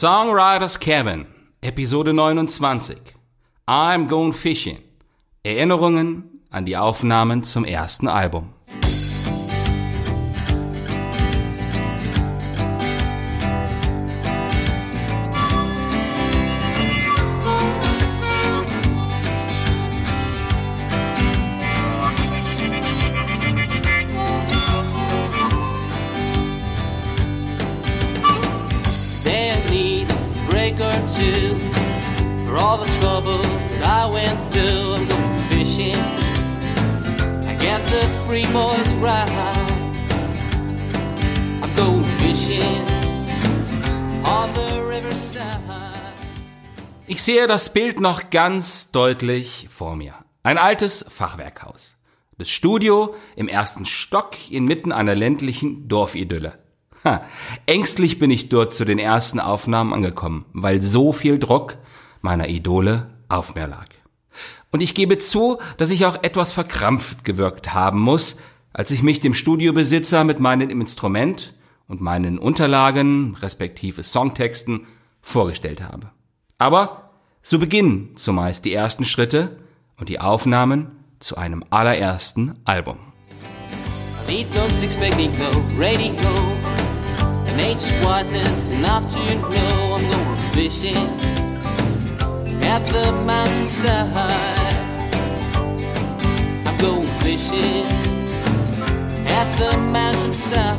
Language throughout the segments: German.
Songwriters Cabin, Episode 29. I'm Going Fishing. Erinnerungen an die Aufnahmen zum ersten Album. Two for all the trouble that I went through. I'm going fishing. I get the free boys right. I'm going fishing on the riverside. Ich sehe das Bild noch ganz deutlich vor mir. Ein altes Fachwerkhaus. Das Studio im ersten Stock inmitten einer ländlichen Dorfidylle. Ha, ängstlich bin ich dort zu den ersten Aufnahmen angekommen, weil so viel Druck meiner Idole auf mir lag. Und ich gebe zu, dass ich auch etwas verkrampft gewirkt haben muss, als ich mich dem Studiobesitzer mit meinem Instrument und meinen Unterlagen, respektive Songtexten, vorgestellt habe. Aber so beginnen zumeist die ersten Schritte und die Aufnahmen zu einem allerersten Album. And ain't squatness enough to know I'm going fishing at the mountainside. I'm going fishing at the mountainside.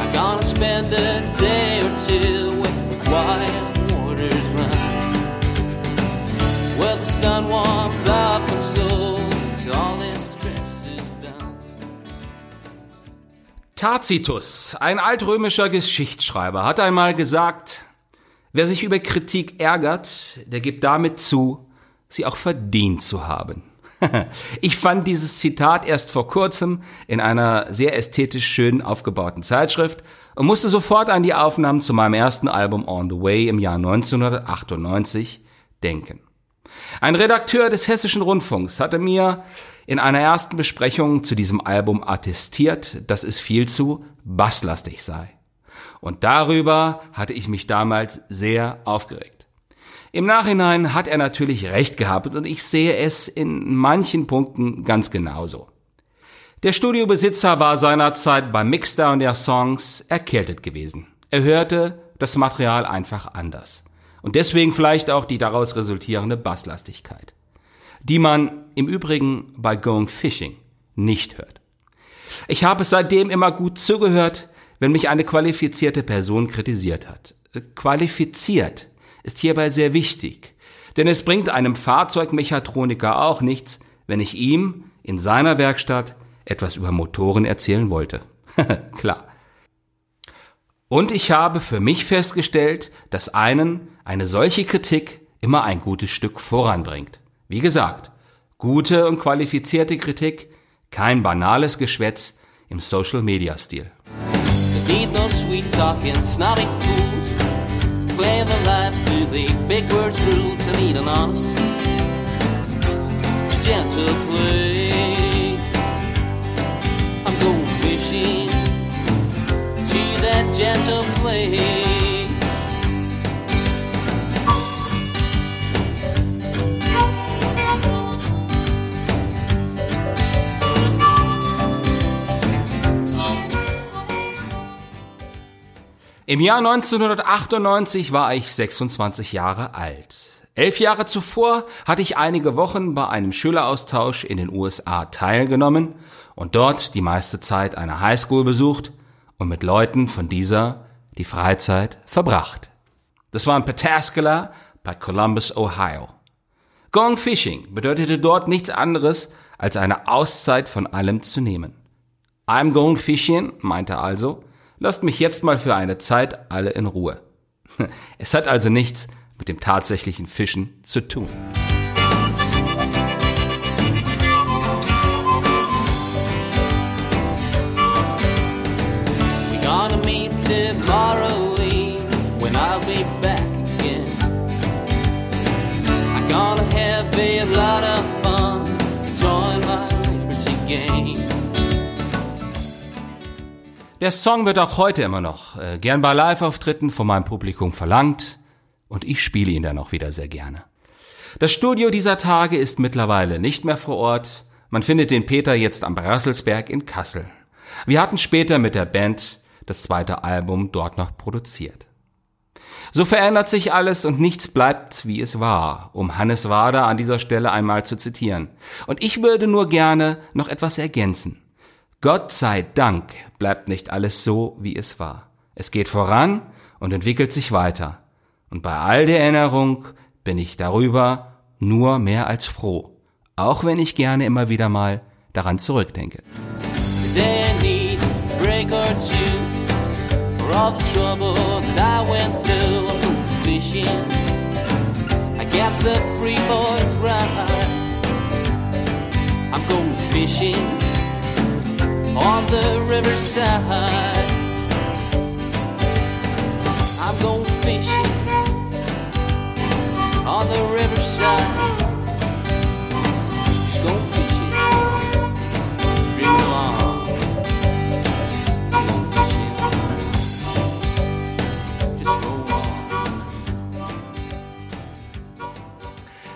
I'm gonna spend a day or two with the quiet waters run. Well, the sun warmed Tacitus, ein altrömischer Geschichtsschreiber, hat einmal gesagt, wer sich über Kritik ärgert, der gibt damit zu, sie auch verdient zu haben. Ich fand dieses Zitat erst vor kurzem in einer sehr ästhetisch schön aufgebauten Zeitschrift und musste sofort an die Aufnahmen zu meinem ersten Album On the Way im Jahr 1998 denken. Ein Redakteur des Hessischen Rundfunks hatte mir in einer ersten Besprechung zu diesem Album attestiert, dass es viel zu basslastig sei. Und darüber hatte ich mich damals sehr aufgeregt. Im Nachhinein hat er natürlich recht gehabt und ich sehe es in manchen Punkten ganz genauso. Der Studiobesitzer war seinerzeit beim Mixdown der Songs erkältet gewesen. Er hörte das Material einfach anders. Und deswegen vielleicht auch die daraus resultierende Basslastigkeit, die man im Übrigen bei Going Fishing nicht hört. Ich habe seitdem immer gut zugehört, wenn mich eine qualifizierte Person kritisiert hat. Äh, Qualifiziert ist hierbei sehr wichtig, denn es bringt einem Fahrzeugmechatroniker auch nichts, wenn ich ihm in seiner Werkstatt etwas über Motoren erzählen wollte. Klar. Und ich habe für mich festgestellt, dass einen eine solche Kritik immer ein gutes Stück voranbringt. Wie gesagt, gute und qualifizierte Kritik, kein banales Geschwätz im Social-Media-Stil. Gentle play. Im Jahr 1998 war ich 26 Jahre alt. Elf Jahre zuvor hatte ich einige Wochen bei einem Schüleraustausch in den USA teilgenommen und dort die meiste Zeit eine Highschool besucht und mit Leuten von dieser die Freizeit verbracht. Das war in Pataskala bei Columbus, Ohio. Going Fishing bedeutete dort nichts anderes, als eine Auszeit von allem zu nehmen. I'm going fishing meinte also, lasst mich jetzt mal für eine Zeit alle in Ruhe. Es hat also nichts mit dem tatsächlichen Fischen zu tun. Der Song wird auch heute immer noch äh, gern bei Live-Auftritten von meinem Publikum verlangt und ich spiele ihn dann auch wieder sehr gerne. Das Studio dieser Tage ist mittlerweile nicht mehr vor Ort. Man findet den Peter jetzt am Brasselsberg in Kassel. Wir hatten später mit der Band das zweite Album dort noch produziert. So verändert sich alles und nichts bleibt, wie es war, um Hannes Wader an dieser Stelle einmal zu zitieren. Und ich würde nur gerne noch etwas ergänzen. Gott sei Dank bleibt nicht alles so, wie es war. Es geht voran und entwickelt sich weiter. Und bei all der Erinnerung bin ich darüber nur mehr als froh, auch wenn ich gerne immer wieder mal daran zurückdenke. Fishing. On the riverside. I'm going fishing on the riverside.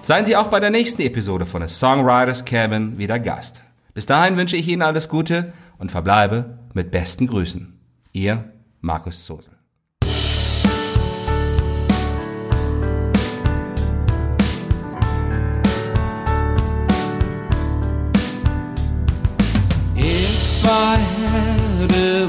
Seien Sie auch bei der nächsten Episode von The Songwriters Cabin wieder Gast. Bis dahin wünsche ich Ihnen alles Gute und verbleibe mit besten Grüßen. Ihr Markus Sosel. Ich war Herde